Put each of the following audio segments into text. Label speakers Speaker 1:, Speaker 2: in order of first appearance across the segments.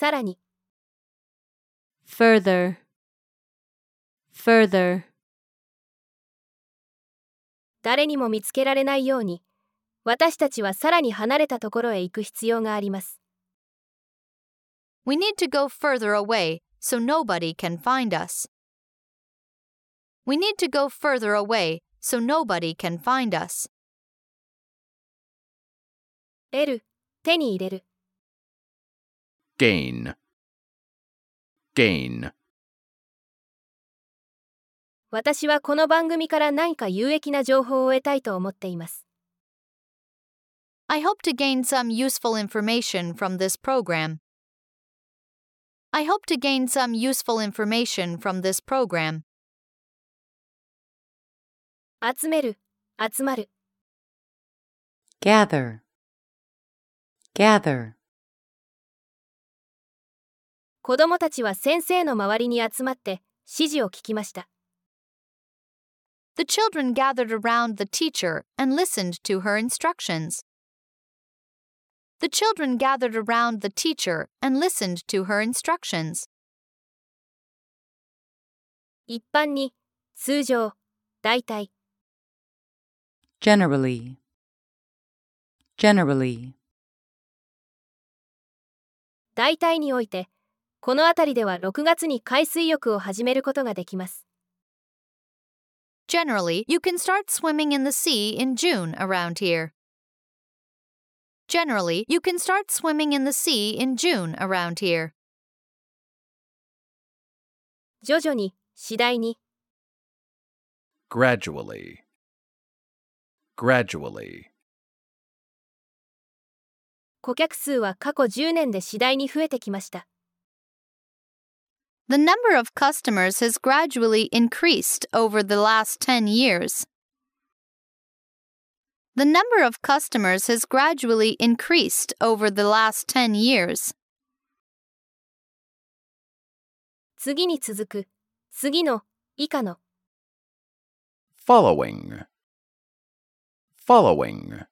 Speaker 1: さらに、
Speaker 2: further, further,
Speaker 1: 誰にも見つけられないように、私たちはさらに離れたところへ行く必要があります。
Speaker 3: We need to go further away so nobody can find us. We need to go further away so nobody can find us.
Speaker 1: 得る、手に入れる。
Speaker 4: Gain, gain,
Speaker 1: 私はこの番組から何か有益な情報を得たいと思っています。
Speaker 3: I hope to gain some useful information from this program. I hope to gain some useful information from this program.
Speaker 1: 集める、集まる。
Speaker 2: gather, gather,
Speaker 1: 子供たちは先生の周りに集まって指示を聞きました。
Speaker 3: The children gathered around the teacher and listened to her instructions. The children gathered around the teacher and listened to her instructions.
Speaker 1: 一般に、通常、大体。
Speaker 2: generally, generally,
Speaker 1: 大体において、この辺りでは6月に海水浴を始めることができます。
Speaker 3: Generally, you can start swimming in the sea in June around here. Generally, you can start swimming in the sea in June around here.
Speaker 1: 徐々に、次第に、
Speaker 4: gradually, gradually,
Speaker 1: 顧客数は過去10年で次第に増えてきました。
Speaker 3: The number of customers has gradually increased over the last 10 years. The number of customers has gradually increased over the last 10 years.
Speaker 1: 次に続く、次の、以下の、
Speaker 4: following, following,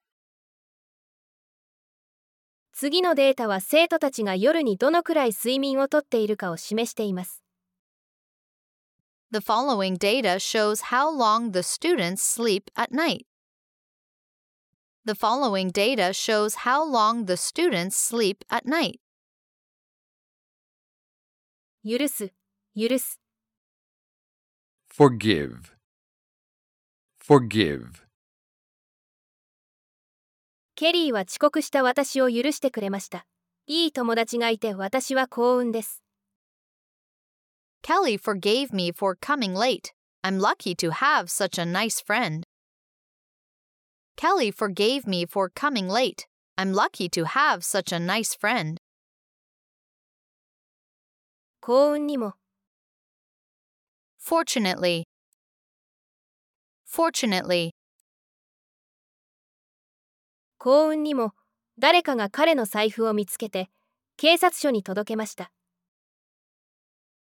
Speaker 1: 次のデータは生徒たちが夜にどのくらい睡眠をとっているかを示しています。
Speaker 3: The following data shows how long the students sleep at night. The following data shows how long the students sleep at night.
Speaker 1: 許す、許す。
Speaker 4: forgive, forgive,
Speaker 1: ケリーは遅刻した私を許してくれました。いい友達がいて私は幸運です。
Speaker 3: Kelly forgave me for coming late. I'm lucky to have such a nice friend. Kelly forgave me for coming late. I'm lucky to have such a nice friend.
Speaker 1: 幸運にも、
Speaker 3: Fortunately. Fortunately.
Speaker 1: 幸運にも、誰かが彼の財布を見つけて、警察署に届けました。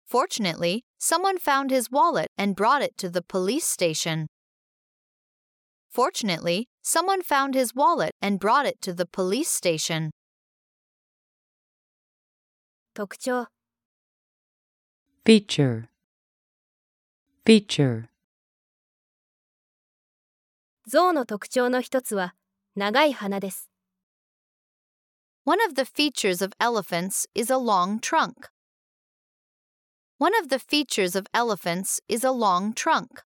Speaker 3: Fortunately, someone found his wallet and brought it to the police station. Fortunately, someone found his wallet and brought it to the police station.
Speaker 1: 特徴、
Speaker 2: feature, feature,
Speaker 1: 象の特徴の一つは、長い鼻です。
Speaker 3: One of the features of elephants is a long trunk. One of the features of elephants is a long trunk.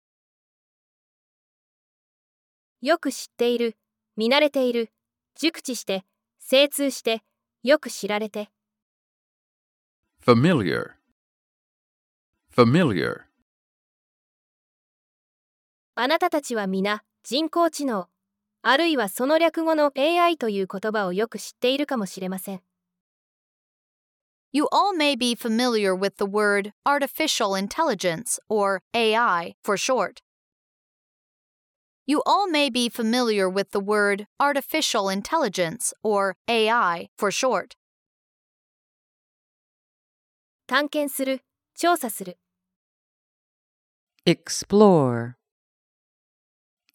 Speaker 1: よく知っている、見慣れている、熟知して、精通して、よく知られて、
Speaker 4: familiar, familiar,
Speaker 1: あなたたちは皆、人工知能、あるいはその略語の AI という言葉をよく知っているかもしれません。
Speaker 3: You all may be familiar with the word artificial intelligence, or AI for short. You all may be familiar with the word artificial intelligence, or AI for short.
Speaker 1: 探検する、調査する。
Speaker 2: explore,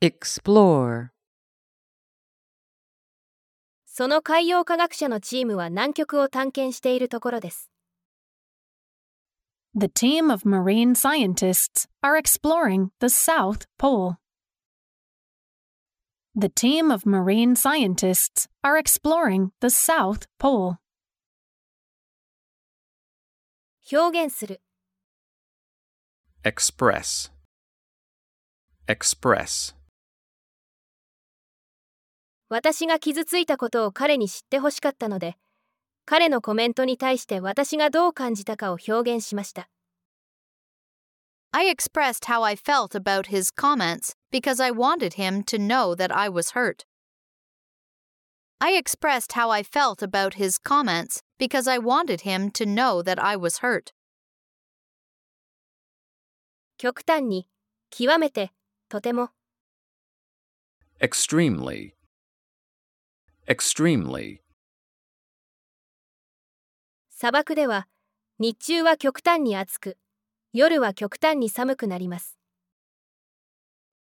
Speaker 2: explore,
Speaker 1: その海洋科学者のチームは南極を探検しているところです。
Speaker 2: The team of marine scientists are exploring the South Pole. The team of marine scientists are exploring the South Pole.
Speaker 1: 表現する
Speaker 4: express, express,
Speaker 1: 私が傷ついたことを彼に知ってほしかったので彼のコメントに対して私がどう感じたかを表現しました
Speaker 3: I expressed how I felt about his comments because I wanted him to know that I was hurt. I expressed how I felt about his comments because I wanted him to know that I was hurt.
Speaker 1: 極端に極めてとても
Speaker 4: extremely, extremely,
Speaker 1: 砂漠では日中は極端に暑く夜は極端に寒くなります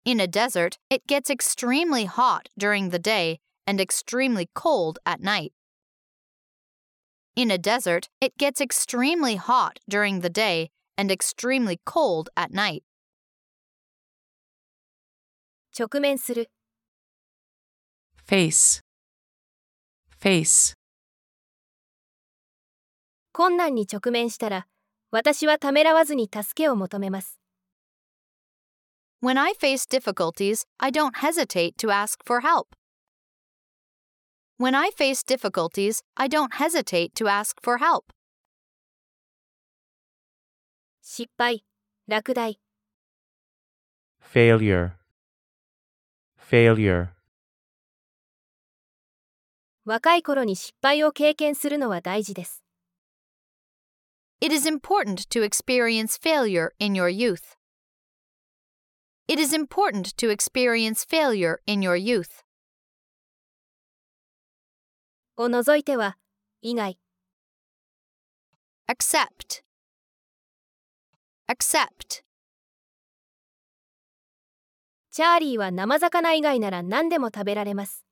Speaker 3: In a desert, it gets extremely hot during the day and extremely cold at night. In a desert, it gets extremely hot during the day and extremely cold at night.
Speaker 1: 直面する
Speaker 5: face, face,
Speaker 1: 困難に直面したら私はためらわずに助けを求めます
Speaker 3: When I face difficulties, I don't hesitate to ask for help. When I face difficulties, I don't hesitate to ask for help.
Speaker 1: 失敗落第
Speaker 6: failure, failure,
Speaker 1: 若い頃に失敗を経験するのは大事です
Speaker 3: It is important to experience failure in your youth. It is important to experience failure in your youth.
Speaker 1: を除いては以外
Speaker 3: Accept. Accept.
Speaker 1: チャーリーは生魚以外なら何でも食べられます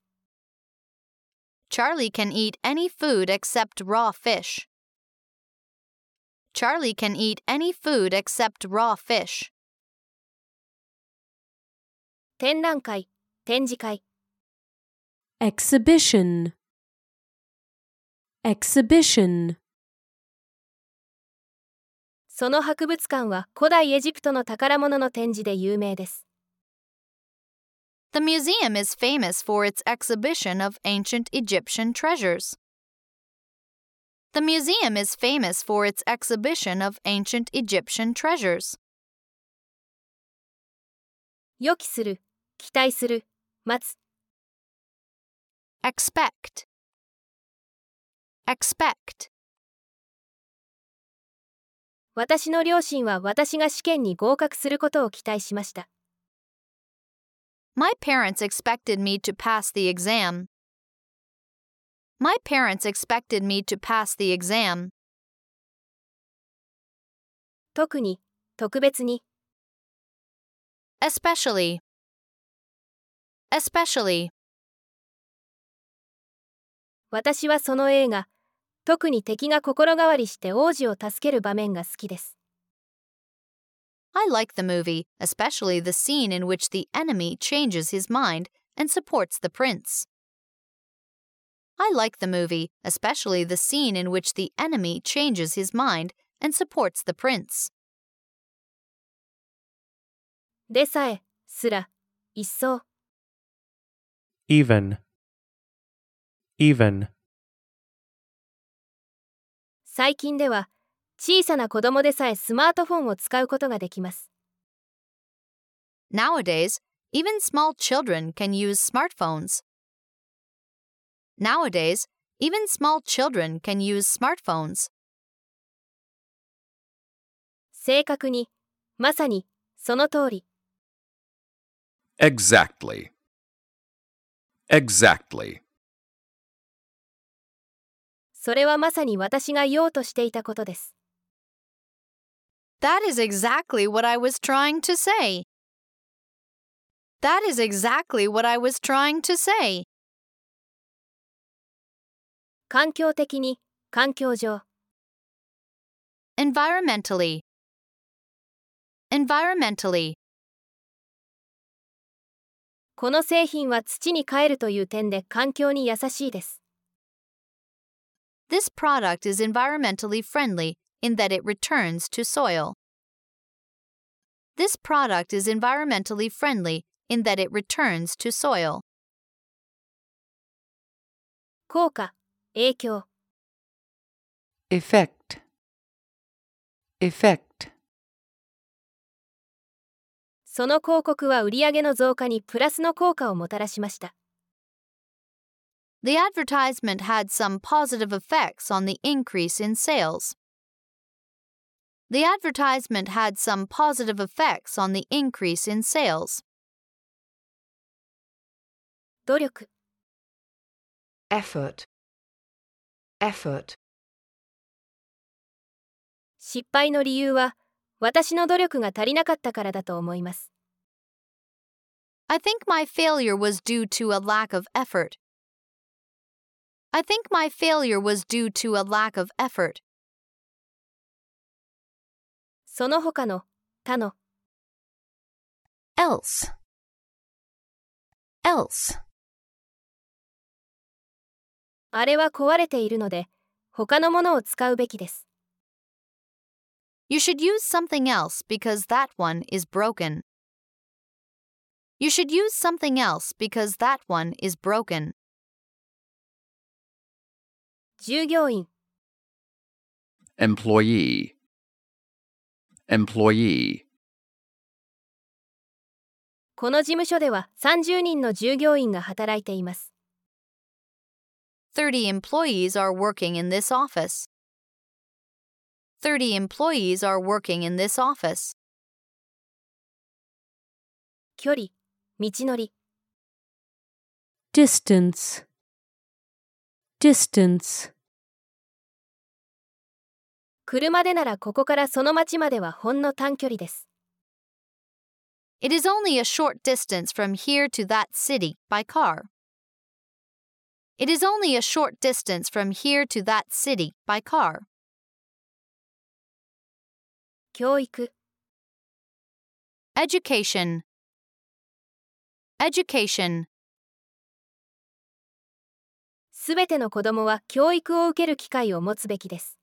Speaker 3: Charlie can eat any food except raw fish. Charlie can eat any food except raw fish.
Speaker 1: 展覧会展示会
Speaker 7: exhibition exhibition
Speaker 1: その博物館は古代エジプトの宝物の展示で有名です
Speaker 3: The museum is famous for its exhibition of ancient Egyptian treasures. The museum is famous for its exhibition of ancient Egyptian treasures.
Speaker 1: 予期する期待する待つ
Speaker 3: Expect. Expect.
Speaker 1: 私の両親は私が試験に合格することを期待しました
Speaker 3: My parents expected me to pass the exam. My parents expected me to pass the exam.
Speaker 1: 特に特別に
Speaker 3: Especially. Especially.
Speaker 1: 私はその映画特に敵が心変わりして王子を助ける場面が好きです
Speaker 3: I like the movie, especially the scene in which the enemy changes his mind and supports the prince. I like the movie, especially the scene in which the enemy changes his mind and supports the prince.
Speaker 1: でさえすら一層
Speaker 6: even, even,
Speaker 1: 最近では 小さな子供でさえスマートフォンを使うことができます
Speaker 3: Nowadays, even small children can use smartphones. Nowadays, even small children can use smartphones.
Speaker 1: 正確にまさにその通り
Speaker 4: exactly, exactly,
Speaker 1: それはまさに私が言おうとしていたことです
Speaker 3: That is exactly what I was trying to say. That is exactly what I was trying to say.
Speaker 1: 環境的に環境上
Speaker 3: environmentally, environmentally,
Speaker 1: この製品は土に帰るという点で環境に優しいです。
Speaker 3: this product is environmentally friendly in that it returns to soil. This product is environmentally friendly in that it returns to soil.
Speaker 1: 効果、影響、
Speaker 5: effect, effect,
Speaker 1: その広告は売上の増加にプラスの効果をもたらしました。
Speaker 3: The advertisement had some positive effects on the increase in sales. The advertisement had some positive effects on the increase in sales.
Speaker 1: 努力、
Speaker 4: effort, effort,
Speaker 1: 失敗の理由は私の努力が足りなかったからだと思います。
Speaker 3: I think my failure was due to a lack of effort. I think my failure was due to a lack of effort.
Speaker 1: その他の他の
Speaker 3: Else. Else.
Speaker 1: あれは壊れているので他のものを使うべきです。
Speaker 3: You should use something else because that one is broken. You should use something else because that one is broken.
Speaker 1: 従業員、
Speaker 6: employee, employee,
Speaker 1: この事務所では30人の従業員が働いています。
Speaker 3: 30 employees are working in this office. 30 employees are working in this office.
Speaker 1: 距離、道のり、
Speaker 7: distance distance
Speaker 1: 車でならここからその町まではほんの短距離です。
Speaker 3: It is only a short distance from here to that city by car. It is only a short distance from here to that city by car.
Speaker 1: 教育、
Speaker 3: Education. Education.
Speaker 1: すべての子供は教育を受ける機会を持つべきです。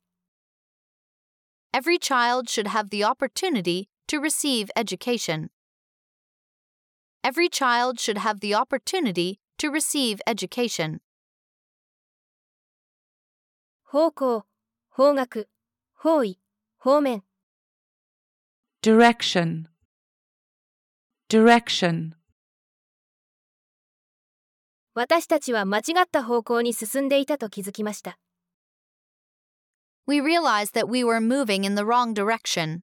Speaker 3: Every child should have the opportunity to receive education. Every child should have the opportunity to receive education.
Speaker 1: 方向、方角、方位、方面、
Speaker 5: direction, direction,
Speaker 1: 私たちは間違った方向に進んでいたと気づきました。
Speaker 3: We realized that we were moving in the wrong direction.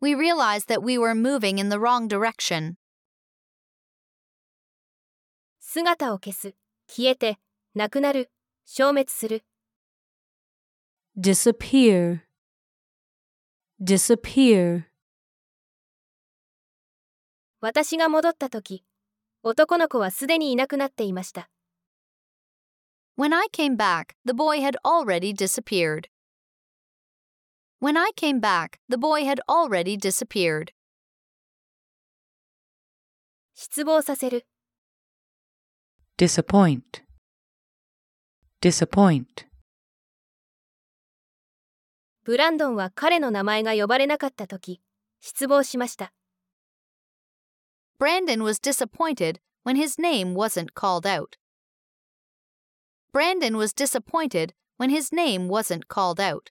Speaker 3: We realized that we were moving in the wrong direction.
Speaker 1: 姿を消す、消えて、なくなる、消滅する、
Speaker 7: disappear disappear
Speaker 1: 私が戻った時、男の子はすでにいなくなっていました。
Speaker 3: When I came back, the boy had already disappeared. When I came back, the boy had already disappeared.
Speaker 1: 失望させる、
Speaker 5: disappoint, disappoint,
Speaker 1: ブランドンは彼の名前が呼ばれなかった時、失望しました。
Speaker 3: Brandon was disappointed when his name wasn't called out. Brandon was disappointed when his name wasn't called out.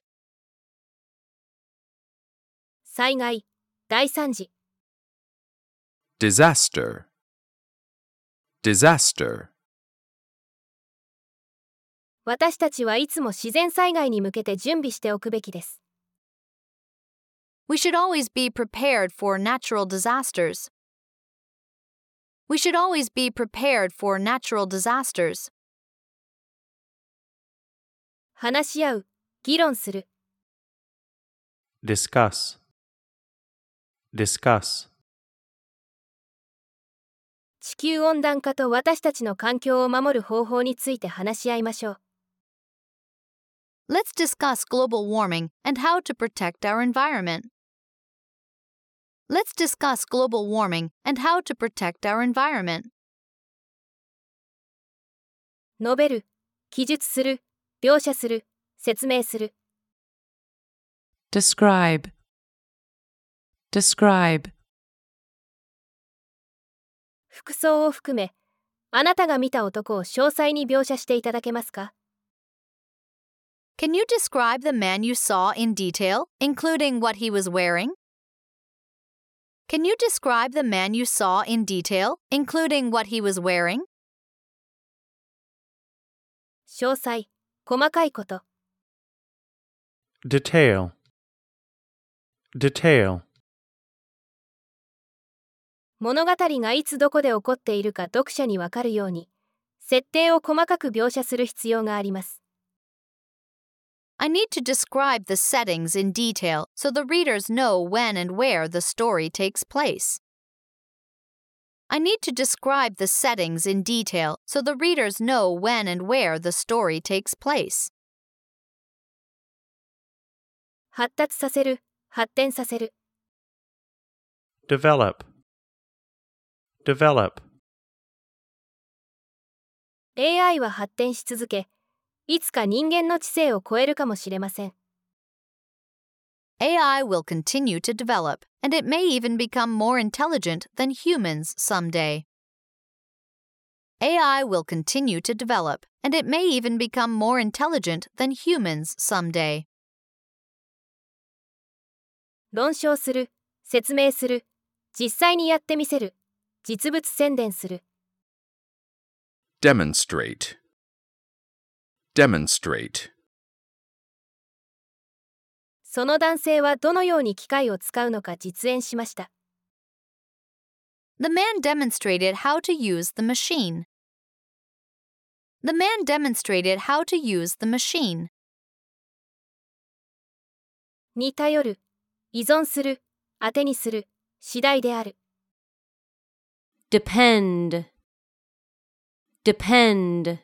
Speaker 1: 災害、大惨事、
Speaker 6: disaster, disaster,
Speaker 1: 私たちはいつも自然災害に向けて準備しておくべきです。
Speaker 3: We should always be prepared for natural disasters. We should always be prepared for natural disasters.
Speaker 1: 話し合う、議論する、
Speaker 8: discuss, discuss,
Speaker 1: 地球温暖化と私たちの環境を守る方法について話し合いましょう。
Speaker 3: Let's discuss global warming and how to protect our environment. Let's discuss global warming and how to protect our environment.
Speaker 1: 述べる、記述する、描写する、説明する。
Speaker 5: describe, describe,
Speaker 1: 服装を含め、あなたが見た男を詳細に描写していただけますか
Speaker 3: Can you describe the man you saw in detail, including what he was wearing? Can you describe the man you saw in detail, including what he was wearing?
Speaker 1: 詳細、細かいこと。
Speaker 6: detail, detail,
Speaker 1: 物語がいつどこで起こっているか読者にわかるように、設定を細かく描写する必要があります。
Speaker 3: I need to describe the settings in detail so the readers know when and where the story takes place. I need to describe the settings in detail so the readers know when and where the story takes place.
Speaker 1: 発達させる、発展させる。
Speaker 6: develop, develop,
Speaker 1: AI は発展し続け、いつか人間の知性を超えるかもしれません。
Speaker 3: AI will continue to develop, and it may even become more intelligent than humans someday. AI will continue to develop, and it may even become more intelligent than humans someday.
Speaker 1: 論証する、説明する、実際にやってみせる、実物宣伝する。
Speaker 7: demonstrate, demonstrate,
Speaker 1: その男性はどのように機械を使うのか実演しました。
Speaker 3: The man demonstrated how to use the machine. The man demonstrated how to use the machine.
Speaker 1: に頼る、依存する、当てにする、次第である。
Speaker 8: depend, depend,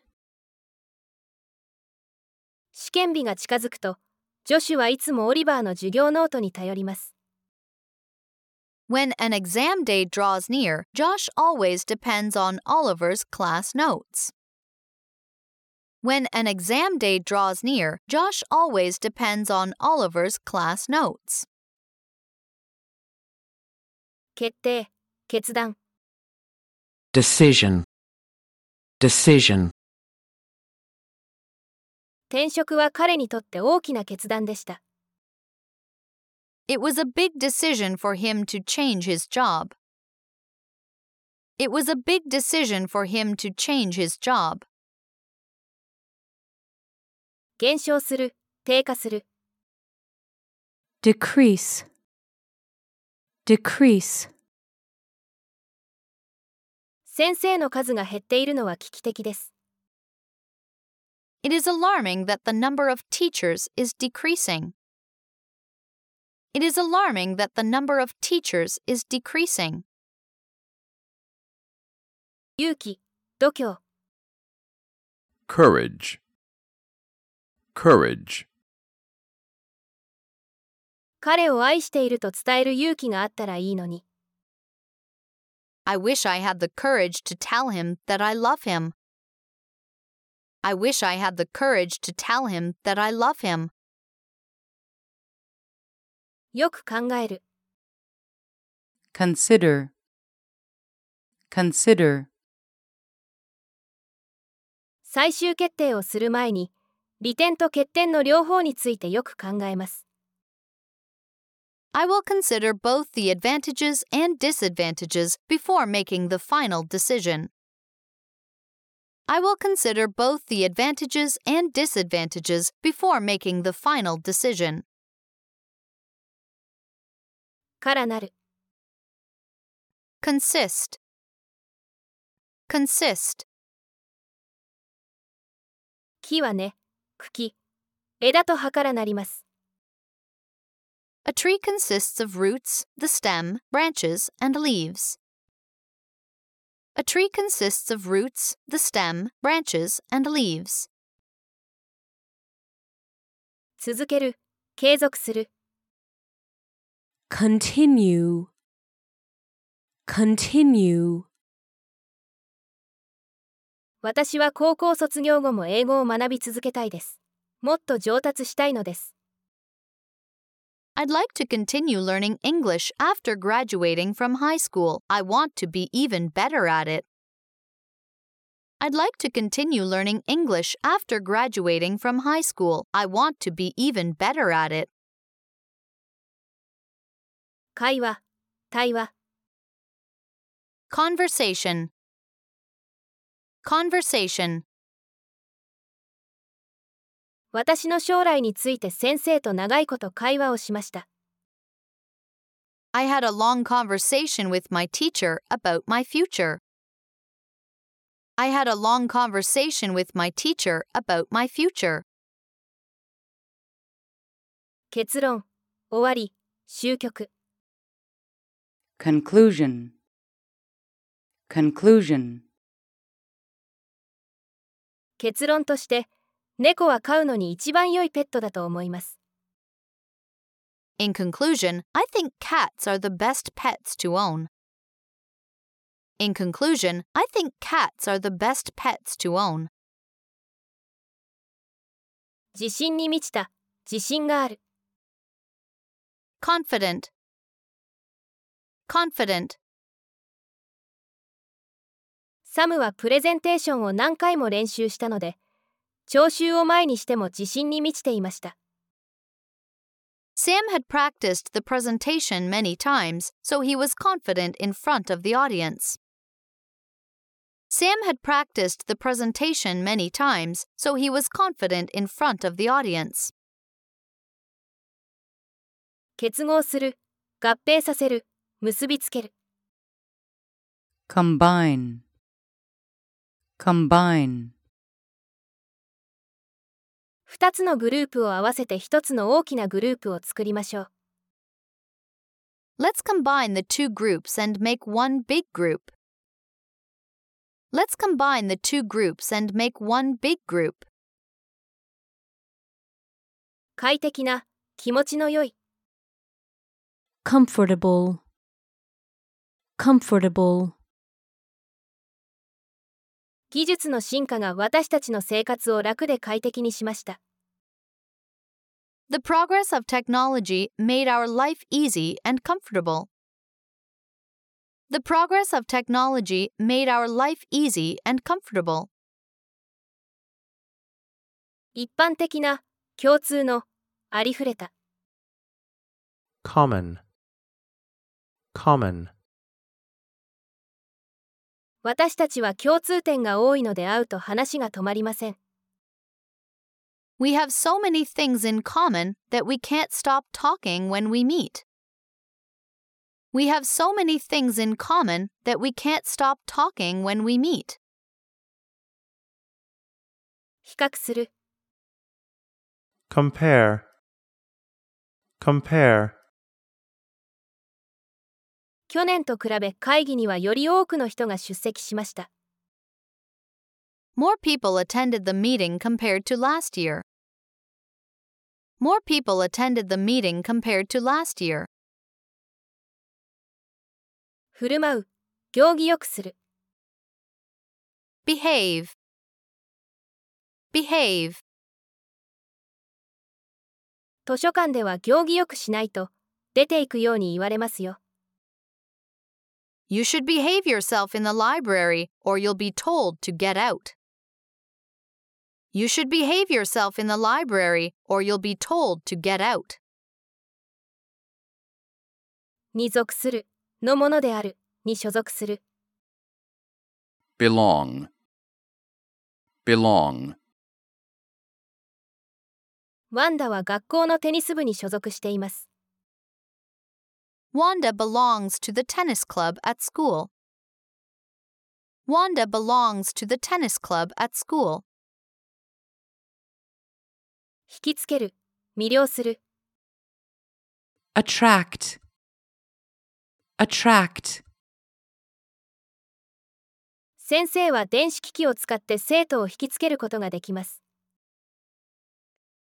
Speaker 1: 試験日が近づくと、ジョシュはいつもオリバーの授業ノートに頼ります。
Speaker 3: When an exam day draws near, Josh always depends on Oliver's class notes. When an exam day draws near, Josh always depends on Oliver's class notes.
Speaker 1: 決定、決断。
Speaker 9: decision, decision,
Speaker 1: 転職は彼にとって大きな決断でした。
Speaker 3: It was a big decision for him to change his job. It was a big decision for him to change his job.
Speaker 1: 減少する、低下する。
Speaker 8: decrease, decrease,
Speaker 1: 先生の数が減っているのは危機的です。
Speaker 3: It is alarming that the number of teachers is decreasing. It is alarming that the number of teachers is decreasing.
Speaker 1: 勇気、度胸。
Speaker 7: courage, courage,
Speaker 1: 彼を愛していると伝える勇気があったらいいのに。
Speaker 3: I wish I had the courage to tell him that I love him. I wish I had the courage to tell him that I love him.
Speaker 1: よく考える。
Speaker 5: consider, consider,
Speaker 1: 最終決定をする前に、利点と欠点の両方についてよく考えます。
Speaker 3: I will consider both the advantages and disadvantages before making the final decision. I will consider both the advantages and disadvantages before making the final decision.
Speaker 1: からなる。
Speaker 3: Consist. Consist.
Speaker 1: 木は根、茎、枝と葉からなります。
Speaker 3: A tree consists of roots, the stem, branches, and leaves. A tree consists of roots, the stem, branches, and leaves.
Speaker 1: 続ける、継続する。
Speaker 6: continue, continue.
Speaker 1: 私は高校卒業後も英語を学び続けたいです。もっと上達したいのです。
Speaker 3: I'd like to continue learning English after graduating from high school. I want to be even better at it. I'd like to continue learning English after graduating from high school. I want to be even better at it.
Speaker 1: 会話、対話。
Speaker 3: Conversation. Conversation.
Speaker 1: 私の将来について先生と長いこと会話をしました。
Speaker 3: I had a long conversation with my teacher about my future. I had a long conversation with my teacher about my future.
Speaker 1: 結論、終わり、終局。
Speaker 9: Conclusion. Conclusion.
Speaker 1: 結論として、猫は飼うのに一番良いペットだと思います。
Speaker 3: In conclusion, I think cats are the best pets to own. In conclusion, I think cats are the best pets to own.
Speaker 1: 自信に満ちた、自信がある。
Speaker 3: Confident. Confident.
Speaker 1: サムはプレゼンテーションを何回も練習したので、聴衆を前にしても自信に満ちていました。
Speaker 3: Sam had practiced the presentation many times, so he was confident in front of the audience. Sam had practiced the presentation many times, so he was confident in front of the audience.
Speaker 1: 結合する、合併させる、結びつける。
Speaker 9: Combine. Combine.
Speaker 1: 2つのグループを合わせて1つの大きなグループを作りましょう。
Speaker 3: Let's combine the two groups and make one big group. Let's combine the two groups and make one big group.
Speaker 1: 快適な、気持ちの良い。
Speaker 6: comfortable, comfortable.
Speaker 1: 技術の進化が私たちの生活を楽で快適にしました。
Speaker 3: The progress of technology made our life easy and comfortable. The progress of technology made our life easy and comfortable.
Speaker 1: 一般的な、共通の、ありふれた。
Speaker 7: common, common,
Speaker 1: 私たちは共通点が多いので会うと話が止まりません。
Speaker 3: We have so many things in common that we can't stop talking when we meet. We have so many things in common that we can't stop talking when we meet.
Speaker 1: 比較する。
Speaker 7: compare, compare,
Speaker 1: 去年と比べ会議にはより多くの人が出席しました。
Speaker 3: More people attended the meeting compared to last year. More people attended the meeting compared to last year.
Speaker 1: 振る舞う。行儀よくする。
Speaker 3: Behave. Behave.
Speaker 1: 図書館では行儀よくしないと、出ていくように言われますよ。
Speaker 3: You should behave yourself in the library or you'll be told to get out. You should behave yourself in the library or you'll be told to get out.
Speaker 1: に属する。のものである。に所属する。
Speaker 8: belong, belong,
Speaker 1: ワンダは学校のテニス部に所属しています。
Speaker 3: Wanda belongs to the tennis club at school. Wanda belongs to the tennis club at school.
Speaker 1: 引きつける。魅了する。
Speaker 9: attract, attract,
Speaker 1: 先生は電子機器を使って生徒を引きつけることができます。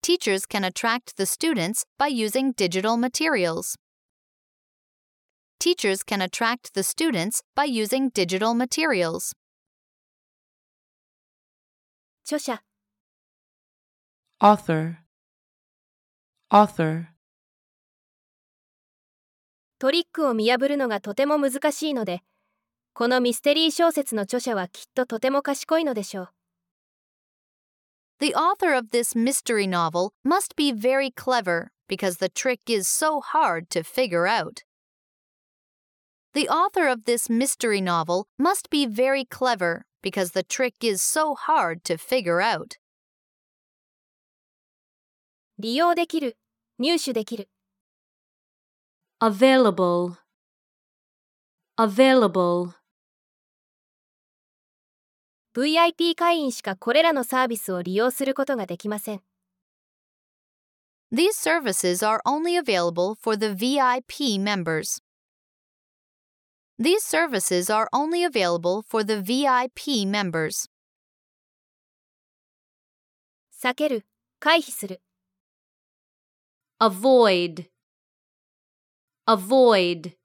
Speaker 3: Teachers can attract the students by using digital materials. Teachers can attract the students by using digital materials.
Speaker 1: 著者
Speaker 5: author, author,
Speaker 1: トリックを見破るのがとても難しいのでこのミステリー小説の著者はきっととても賢いのでしょう
Speaker 3: The author of this mystery novel must be very clever because the trick is so hard to figure out. The author of this mystery novel must be very clever because the trick is so hard to figure out.
Speaker 1: 利用できる入手できる
Speaker 6: available, available,
Speaker 1: VIP 会員しかこれらのサービスを利用することができません
Speaker 3: These services are only available for the VIP members. These services are only available for the VIP members.
Speaker 1: 避ける回避する
Speaker 6: avoid, avoid,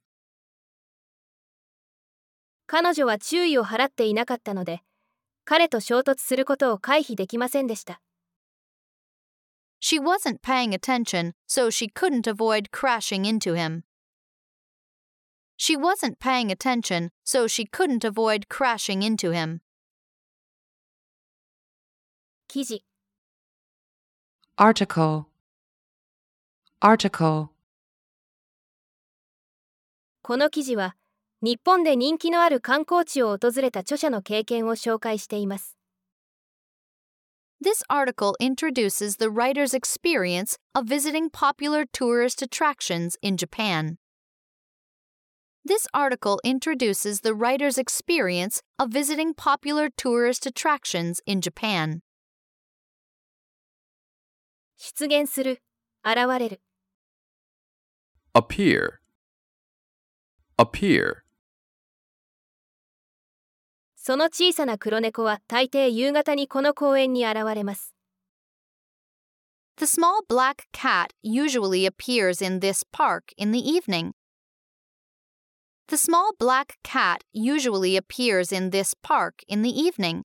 Speaker 1: 彼女は注意を払っていなかったので彼と衝突することを回避できませんでした
Speaker 3: She wasn't paying attention, so she couldn't avoid crashing into him. She wasn't paying attention, so she couldn't avoid crashing into him.
Speaker 1: 記事
Speaker 5: article, article,
Speaker 1: この記事は日本で人気のある観光地を訪れた著者の経験を紹介しています
Speaker 3: This article introduces the writer's experience of visiting popular tourist attractions in Japan. This article introduces the writer's experience of visiting popular tourist attractions in Japan.
Speaker 1: 出現する現れる
Speaker 8: appear, appear,
Speaker 1: その小さな黒猫は大抵夕方にこの公園に現れます
Speaker 3: The small black cat usually appears in this park in the evening. The small black cat usually appears in this park in the evening.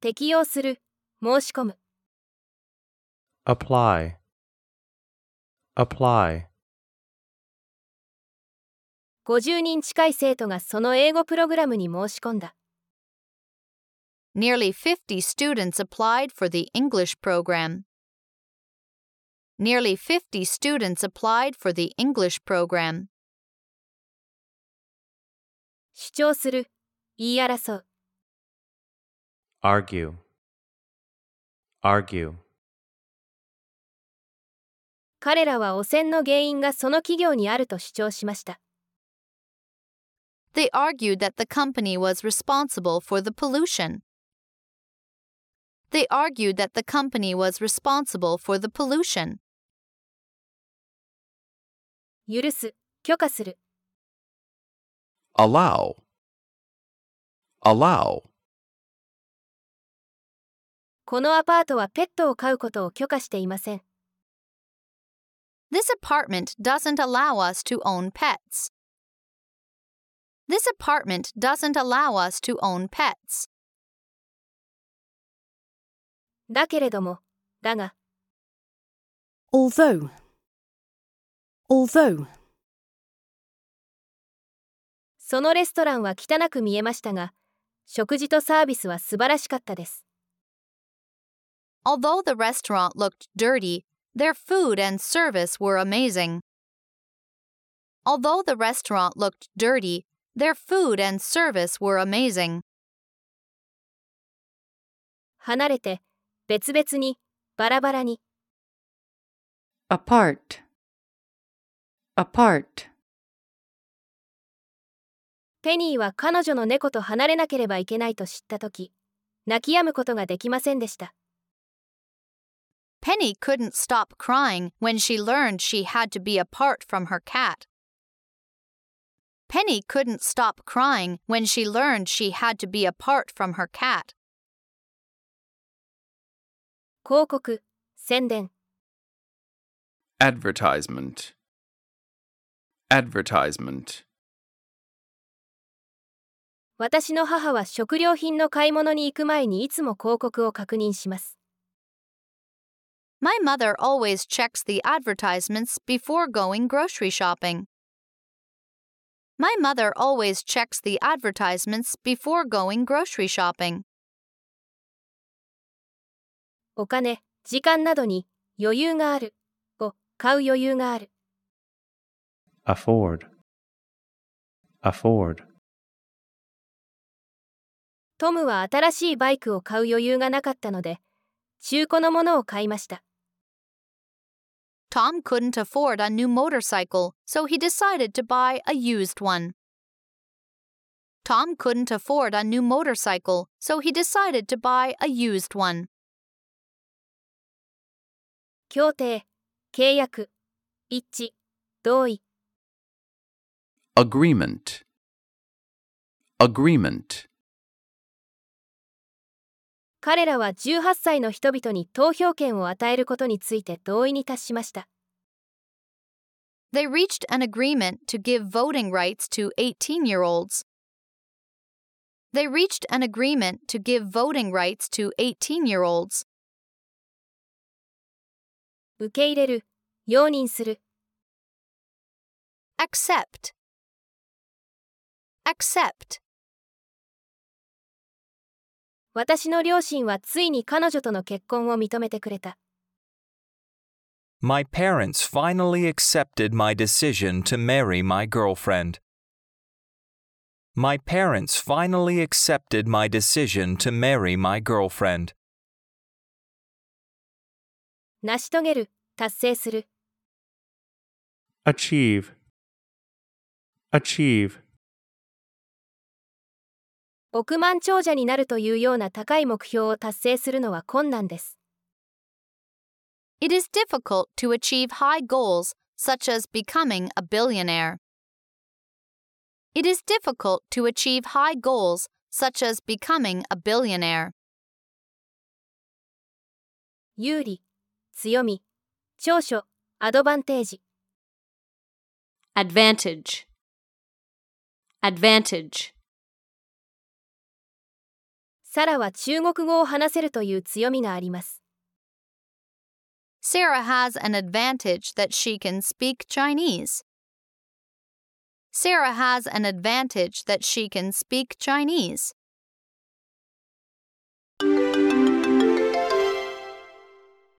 Speaker 1: 適用する申し込む
Speaker 7: apply, apply,
Speaker 1: 50人近い生徒がその英語プログラムに申し込んだ
Speaker 3: Nearly 50 students applied for the English program. Nearly 50 students applied for the English program.
Speaker 1: 主張する言い争う
Speaker 7: argue, argue,
Speaker 1: 彼らは汚染の原因がその企業にあると主張しました
Speaker 3: They argued that the company was responsible for the pollution. They argued that the company was responsible for the pollution.
Speaker 1: 許す許可する
Speaker 8: allow, allow,
Speaker 1: このアパートはペットを飼うことを許可していません
Speaker 3: This apartment doesn't allow us to own pets. This apartment doesn't allow us to own pets.
Speaker 1: だけれどもだが
Speaker 6: although, although,
Speaker 1: そのレストランは汚く見えましたが食事とサービスは素晴らしかったです
Speaker 3: Although the restaurant looked dirty, their food and service were amazing. Although the restaurant looked dirty, their food and service were amazing.
Speaker 1: 離れて別々にバラバラに
Speaker 5: apart, apart,
Speaker 1: ペニーは彼女の猫と離れなければいけないと知った時泣き止むことができませんでした
Speaker 3: Penny couldn't stop crying when she learned she had to be apart from her cat. Penny couldn't stop crying when she learned she had to be apart from her cat.
Speaker 1: 広告、宣伝。
Speaker 6: advertisement, advertisement,
Speaker 1: 私の母は食料品の買い物に行く前にいつも広告を確認します。
Speaker 3: My mother always checks the advertisements before going grocery shopping. My mother always checks the advertisements before going grocery shopping.
Speaker 1: お金、時間などに余裕があるを買う余裕がある。
Speaker 7: Afford, afford,
Speaker 1: トムは新しいバイクを買う余裕がなかったので、中古のものを買いました。
Speaker 3: Tom couldn't afford a new motorcycle, so he decided to buy a used one. Tom couldn't afford a new motorcycle, so he decided to buy a used one.
Speaker 1: 協定、契約、一致、同意。
Speaker 6: agreement, agreement,
Speaker 1: 彼らは18歳の人々に投票権を与えることについて同意に達しました。
Speaker 3: They reached an agreement to give voting rights to 18 year olds. They reached an agreement to give voting rights to 18 year olds.
Speaker 1: 受け入れる、容認する。
Speaker 3: Accept. Accept.
Speaker 1: 私の両親はついに彼女との結婚を認めてくれた。
Speaker 8: My parents finally accepted my decision to marry my girlfriend. My parents finally accepted my decision to marry my girlfriend.
Speaker 1: 成し遂げる、達成する。
Speaker 7: achieve, achieve,
Speaker 1: 億万長者になるというような高い目標を達成するのは困難です。
Speaker 3: It is difficult to achieve high goals, such as becoming a billionaire. It is difficult to achieve high goals, such as becoming a billionaire.
Speaker 1: 有利、強み、長所、アドバンテージ。
Speaker 10: advantage, advantage,
Speaker 1: サラは中国語を話せるという強みがあります。
Speaker 3: Sarah has an advantage that she can speak Chinese. Sarah has an advantage that she can speak Chinese.